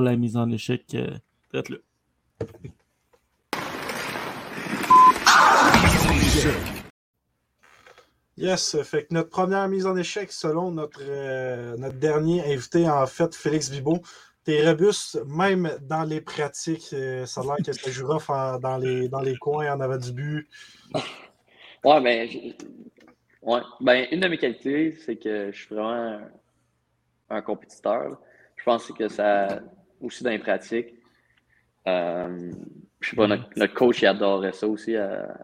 la mise en échec. Euh, là. Yes, fait que notre première mise en échec, selon notre, euh, notre dernier invité, en fait, Félix Vibo, t'es robuste, même dans les pratiques. Euh, ça a l'air que ça jouera dans, les, dans les coins en avant du but. Ouais, ben, ouais. ben, une de mes qualités, c'est que je suis vraiment un, compétiteur. Je pense que ça, aussi dans les pratiques. Euh, je sais pas, notre, coach, il adorait ça aussi à,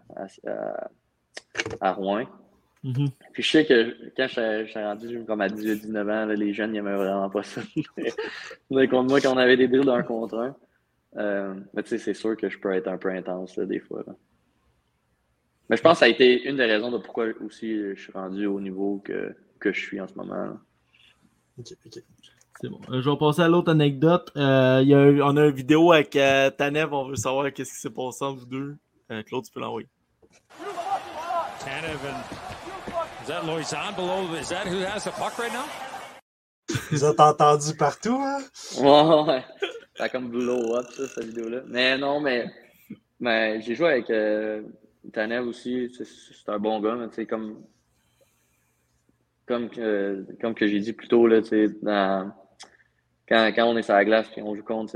à Rouen. Mm-hmm. Puis je sais que quand je suis rendu comme à 18-19 ans, les jeunes n'aimaient vraiment pas ça. mais contre moi, quand on avait des drills d'un contre un, euh, mais tu sais, c'est sûr que je peux être un peu intense des fois. Mais je pense que ça a été une des raisons de pourquoi aussi je suis rendu au niveau que, que je suis en ce moment. Ok, ok. C'est bon. Euh, je vais passer à l'autre anecdote. Euh, y a on a une vidéo avec Tanev. On veut savoir qu'est-ce qui s'est passé entre vous deux. Claude, tu peux l'envoyer. Tanev Is that Loisan below? Is that who has the puck right now? Vous avez entendu partout, hein? Ouais, ouais. Ça comme blow up, ça, cette vidéo-là. Mais non, mais, mais j'ai joué avec euh, Tanev aussi. C'est un bon gars, mais tu sais, comme, comme, que, comme que j'ai dit plus tôt, là, dans, quand, quand on est sur la glace et on joue contre,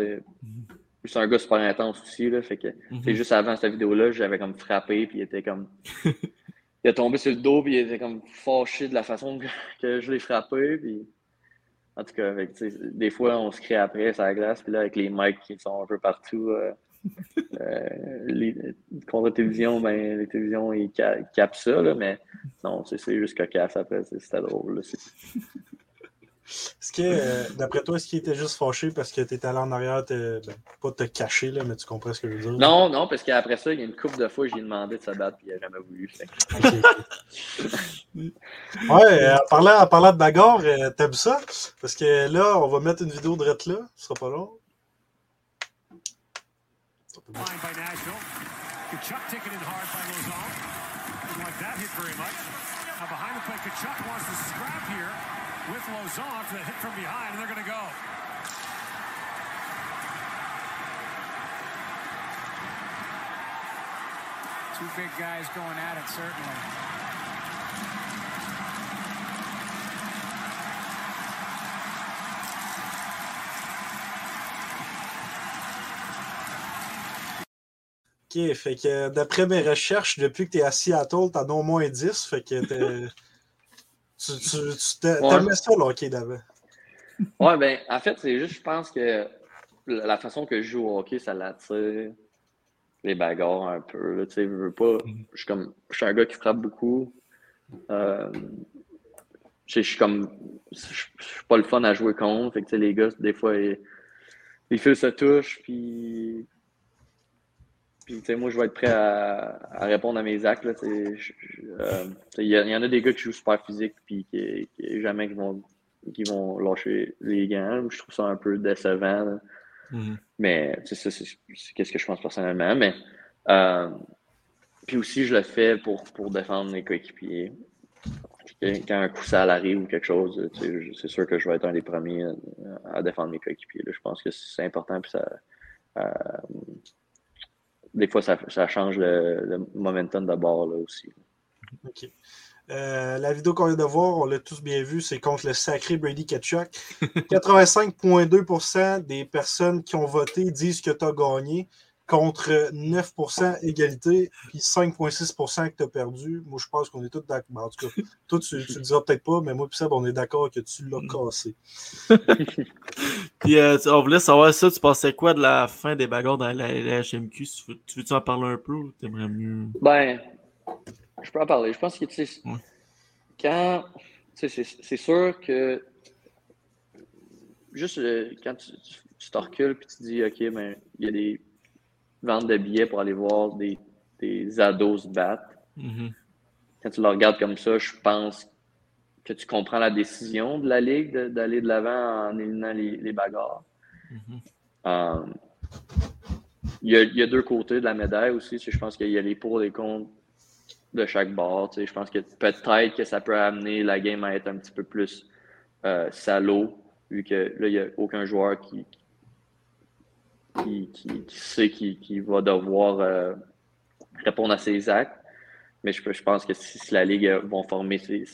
c'est un gars super intense aussi. Là, fait que, mm juste avant cette vidéo-là, j'avais comme frappé, puis il était comme. il a tombé sur le dos, puis il était comme fâché de la façon que, je l'ai frappé. Puis... En tout cas, avec, des fois, on se crée après sur la glace, puis là, avec les mics qui sont un peu partout, euh, euh, les, contre la télévision, ben, les télévisions, ils capent ça, là, mais non, c'est juste cocasse après, c'était drôle. Est-ce que, euh, d'après toi, est-ce qu'il était juste fâché parce que tu étais allé en arrière, ben, pas te cacher, là, mais tu comprends ce que je veux dire? Non, non, parce qu'après ça, il y a une couple de fois, j'ai demandé de se battre, puis il n'a jamais voulu. ouais, euh, en parlant, en parlant de bagarre, euh, t'aimes ça? Parce que là, on va mettre une vidéo de rette là, ce sera pas long. Kachuk taken in hard by Lozon. Didn't like that hit very much. Now behind the play, Kachuk wants to scrap here with Lozon for the hit from behind, and they're going to go. Two big guys going at it, certainly. OK, fait que d'après mes recherches, depuis que tu es à Seattle, t'en as au moins 10, fait que Tu, tu, t'aimais ça le hockey d'avant? Ouais, ben, en fait, c'est juste, je pense que la façon que je joue au hockey, ça l'attire les bagarres un peu. tu sais, je veux pas. Mhm. Je suis comme. Je suis un gars qui frappe beaucoup. Euh, je suis comme. Je suis pas le fun à jouer contre. Fait que, les gars, des fois, ils, ils se touchent, puis moi, je vais être prêt à, répondre à mes actes. Euh, il y, en a des gars qui jouent super physique puis qui, jamais qui vont, qui vont lâcher les gants. Je trouve ça un peu décevant. Mm-hmm. Mais c'est qu'est-ce que je pense personnellement. Mais euh, puis aussi, je le fais pour, pour défendre mes coéquipiers. Quand un coup ça arrive ou quelque chose, c'est sûr que je vais être un des premiers à, défendre mes coéquipiers. Je pense que c'est important. Puis ça, euh, des fois, ça, change le, momentum de bord là, aussi. OK. Euh, la vidéo qu'on vient de voir, on l'a tous bien vu, c'est contre le sacré Brady Ketchuk. 85,2% des personnes qui ont voté disent que tu as gagné contre 9% égalité, puis 5,6% que tu as perdu. Moi, je pense qu'on est tous d'accord. Ben, en tout cas, toi, tu ne le diras peut-être pas, mais moi et Seb, on est d'accord que tu l'as cassé. puis, euh, on voulait savoir ça. Tu pensais quoi de la fin des bagarres dans la, HMQ? Tu veux-tu en parler un peu ou t'aimerais mieux? Ben, je peux en parler. Je pense que, tu sais, quand. c'est sûr que. Juste euh, quand tu, tu, te recules puis tu dis, OK, ben, il y a des vendre de billets pour aller voir des, des ados se battre. Mm-hmm. Quand tu le regardes comme ça, je pense que tu comprends la décision de la Ligue d'aller de l'avant en éliminant les, bagarres. Mm-hmm. Euh, il, y a, deux côtés de la médaille aussi. Je pense qu'il y a les pour et les contre de chaque bord. Je pense que peut-être que ça peut amener la game à être un petit peu plus euh, salaud, vu que là, il n'y a aucun joueur qui, qui, qui, sait qu'il va devoir euh, répondre à ses actes. Mais je, je pense que si, la Ligue va former ses,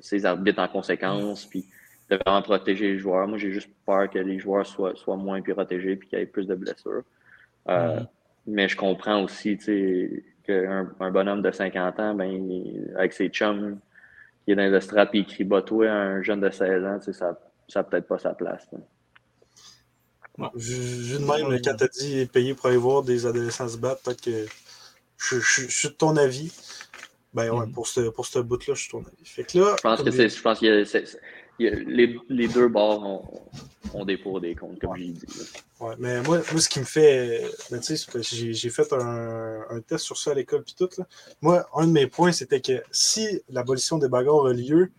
ses, arbitres en conséquence, puis de vraiment protéger les joueurs, moi j'ai juste peur que les joueurs soient, soient moins protégés et qu'il y ait plus de blessures. Mais je comprends aussi qu'un un bonhomme de 50 ans, ben, avec ses chums, qui est dans les estrades et il crie toi, un jeune de 16 ans, ça n'a peut-être pas sa place. Vu de même, quand tu as dit payer pour aller voir des adolescents se battre, peut-être que je, suis de ton avis. Ben ouais, mm-hmm. pour ce, pour ce bout-là, je suis de ton avis. Fait que là, je pense que c'est. Je pense qu'il y a, les, les, deux bords ont, ont, des pour des comptes, comme j'ai dit. Ouais, mais moi, moi, ce qui me fait. Ben, j'ai fait un, un, test sur ça à l'école puis tout. Là. Moi, un de mes points, c'était que si l'abolition des bagarres a lieu,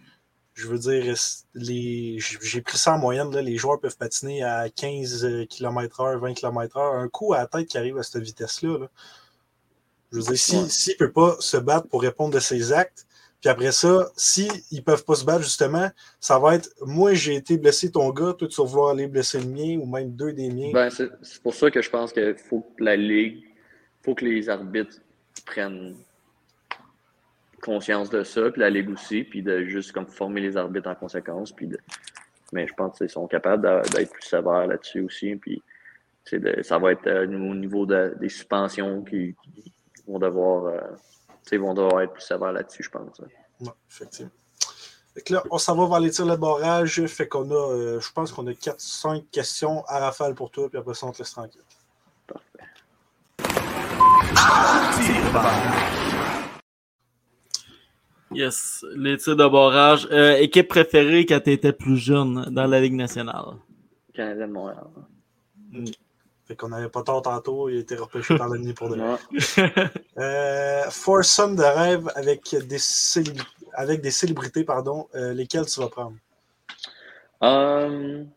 je veux dire, j'ai pris ça en moyenne, là, les joueurs peuvent patiner à 15 km/h, 20 km/h. Un coup à la tête qui arrive à cette vitesse-là. Je veux dire, s'il si, ne peut pas se battre pour répondre de ses actes, puis après ça, s'ils ne peuvent pas se battre, justement, ça va être moi, j'ai été blessé ton gars, toi, tu vas vouloir aller blesser le mien ou même deux des miens. Ben, c'est pour ça que je pense qu'il faut que la Ligue, il faut que les arbitres prennent conscience de ça, puis la Ligue aussi, puis de juste comme former les arbitres en conséquence. Puis de... Mais je pense qu'ils sont capables d'être plus sévères là-dessus aussi. Puis de, ça va être euh, au niveau des suspensions qui, vont devoir euh, vont devoir être plus sévères là-dessus, je pense. Oui, effectivement. Fait là, on s'en va vers les tirs de barrage. Fait qu'on a, euh, je pense qu'on a 4-5 questions à rafale pour toi, puis après ça, on te laisse tranquille. Parfait. Yes, les tirs de barrage. Euh, équipe préférée quand tu étais plus jeune dans la Ligue nationale? Canadien de Montréal. Mm. Fait qu'on n'avait pas tort tantôt, il a été repêché par l'ennemi pour de euh, Foursome de rêve avec des, avec des célébrités, pardon, euh, lesquelles tu vas prendre? Um,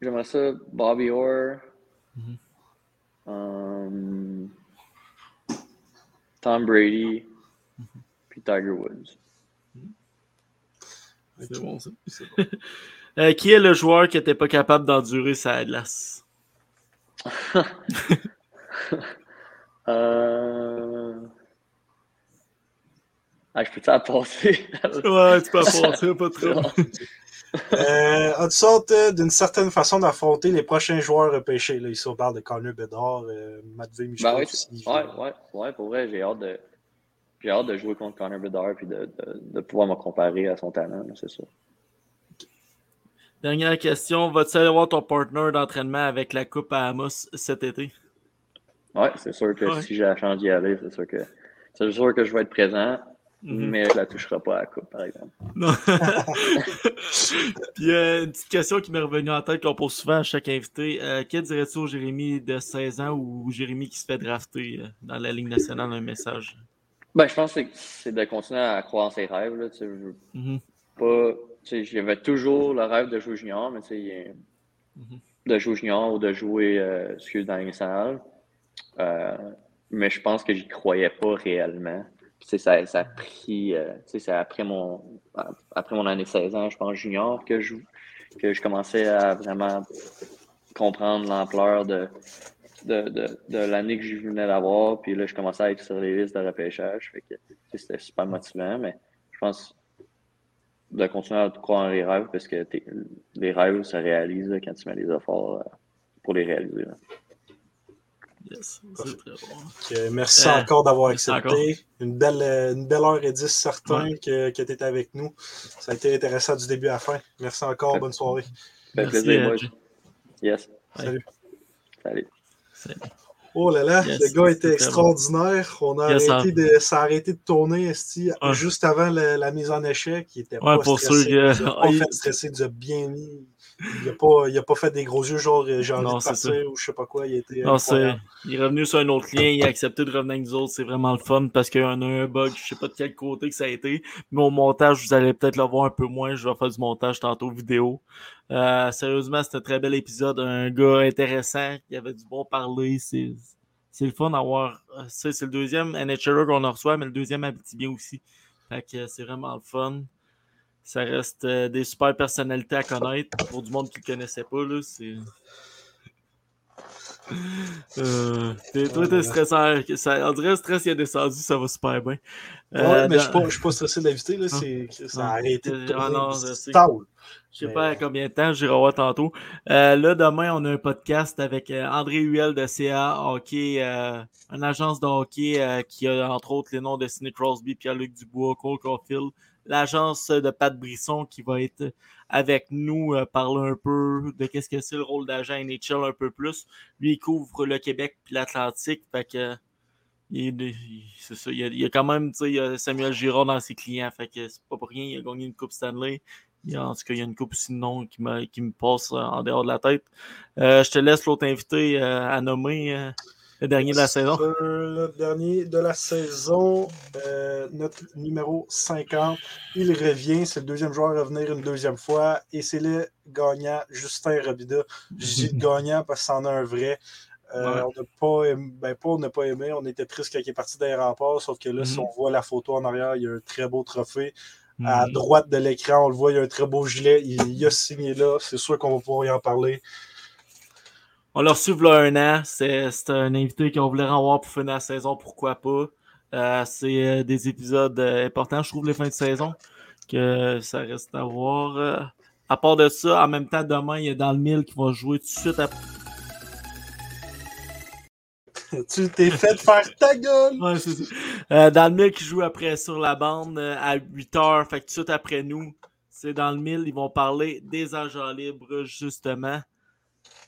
J'aimerais ça Bobby Orr. Mm-hmm. um, Tom Brady. Puis Tiger Woods. C'est bon, ça. Euh, qui est le joueur qui n'était pas capable d'endurer sa glace? euh... ah, je peux-tu la passer? ouais, tu peux passer, pas trop. euh, As-tu sorte euh, d'une certaine façon d'affronter les prochains joueurs repêchés? Là, ici, on parle de Connor Bedard, euh, Matvey Michel. Ben oui, ouais, ouais, ouais, pour vrai, j'ai hâte de j'ai hâte de jouer contre Connor Bedard et de, de, de, pouvoir me comparer à son talent, c'est ça. Dernière question. Vas-tu aller voir ton partner d'entraînement avec la Coupe à Amos cet été? Oui, c'est sûr que si j'ai la chance d'y aller, c'est sûr que c'est sûr que je vais être présent, mhm. mais je ne la toucherai pas à la Coupe, par exemple. Non. Puis euh, une petite question qui m'est revenue en tête qu'on pose souvent à chaque invité. Euh, que dirais-tu au Jérémy de 16 ans ou Jérémy qui se fait drafter euh, dans la Ligue nationale un message? Ben, je pense que c'est de continuer à croire en ses rêves. Là, je veux mm-hmm. pas. J'avais toujours le rêve de jouer junior, mais mm-hmm. de jouer junior ou de jouer euh, dans les salles. Euh, mais je pense que j'y croyais pas réellement. ça, ça a pris. Euh, c'est après mon, après mon année 16 ans, je pense, junior, que je, que je commençais à vraiment comprendre l'ampleur de, de, de, de l'année que je venais d'avoir. Puis là, je commençais à être sur les listes de repêchage. Fait que c'était super motivant, mais je pense de continuer à croire en les rêves parce que les rêves se réalisent quand tu mets les efforts euh, pour les réaliser. Yes, merci euh, encore d'avoir accepté. Une belle, une belle heure et dix, certain, que, que tu étais avec nous. Ça a été intéressant du début à la fin. Merci encore. Bonne soirée. Fait plaisir, moi. Yes. Salut. Salut. Oh là là, le gars était extraordinaire. On a arrêté de, ça a arrêté de tourner juste avant la, mise en échec. Il était pas pour stressé. Ceux il pas fait stresser, il a bien mis. Il n'a pas, pas, fait des gros yeux genre j'ai envie de partir ou je sais pas quoi. Il, était non, il est revenu sur un autre lien, il a accepté de revenir avec nous autres. C'est vraiment le fun parce qu'il y a un bug. Je sais pas de quel côté que ça a été. Mais au montage, vous allez peut-être le voir un peu moins. Je vais faire du montage tantôt vidéo. Euh, sérieusement, c'était un très bel épisode. Un gars intéressant qui avait du bon parler. C'est, le fun d'avoir. Euh, c'est le deuxième NHL qu'on en reçoit, mais le deuxième habite bien aussi. Fait que c'est vraiment le fun. Ça reste euh, des super personnalités à connaître pour du monde qui ne connaissait pas. Là, c'est... Euh, t'es- toi, t'es stressant. Ça, on dirait que le stress il est descendu, ça va super bien. Ouais, Euh, mais je dans- suis pas, je suis pas stressé d'inviter, là. C'est, ça a Ah. arrêté de Ah non, je sais. Je sais Mais- pas combien de temps, j'irai voir tantôt. Euh, là, demain, on a un podcast avec euh, André Huel de CA Hockey, euh, une agence de hockey euh, qui a entre autres les noms de Sidney Crosby, Pierre-Luc Dubois, Cole Caulfield. L'agence de Pat Brisson qui va être avec nous, euh, parler un peu de qu'est-ce que c'est le rôle d'agent NHL un peu plus. Lui, il couvre le Québec puis l'Atlantique. Fait que il, il- a, quand même Samuel Girard dans ses clients. Fait que c'est pas pour rien. Il a gagné une Coupe Stanley. En tout cas, il y a une coupe noms qui, me- qui me passe euh, en dehors de la tête. Euh, je te laisse l'autre invité euh, à nommer le dernier de la saison. Sur le dernier de la saison, euh, notre numéro 50, il revient. C'est le deuxième joueur à revenir une deuxième fois. Et c'est le gagnant, Justin Robida. Je dis gagnant parce que c'en a un vrai. Euh, Ouais. On n'a pas aimé, ben pas on n'a pas aimé, on était triste quand il est parti des remparts, sauf que là, si Mhm. on voit la photo en arrière, il y a un très beau trophée. À Mhm. droite de l'écran, on le voit, il y a un très beau gilet. Il, il a signé là. C'est sûr qu'on va pouvoir y en parler. On l'a reçu là un an. C'est un invité qu'on voulait renvoyer pour finir la saison. Pourquoi pas? Euh, c'est euh, des épisodes euh, importants, je trouve, les fins de saison. Que ça reste à voir. Euh, à part de ça, en même temps, demain, il y a dans le mille qui va jouer tout de suite après. tu t'es fait faire ta gueule! Ouais, c'est ça. Euh, dans le mille qui joue après sur la bande euh, à 8 heures. Fait que tout de suite après nous, c'est dans le mille. Ils vont parler des agents libres, justement.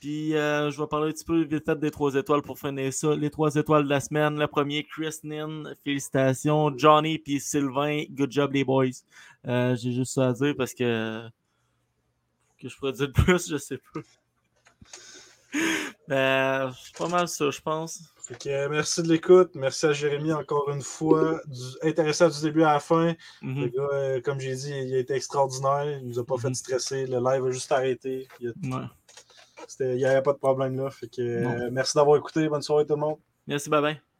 Puis euh, je vais parler un petit peu vite fait des trois étoiles pour finir ça. Les trois étoiles de la semaine. Le premier, Chris Nin. Félicitations. Johnny puis Sylvain. Good job, les boys. Euh, J'ai juste ça à dire parce que. Que je pourrais dire de plus, je sais pas. Ben, c'est pas mal ça, je pense. Fait que, euh, merci de l'écoute. Merci à Jérémy encore une fois. Du- intéressant du début à la fin. Mhm. Le gars, euh, comme j'ai dit, il a été extraordinaire. Il nous a pas fait Mhm. stresser. Le live a juste arrêté. Il Ouais. N'y avait pas de problème là. Fait que, euh, merci d'avoir écouté. Bonne soirée tout le monde. Merci, bye bye.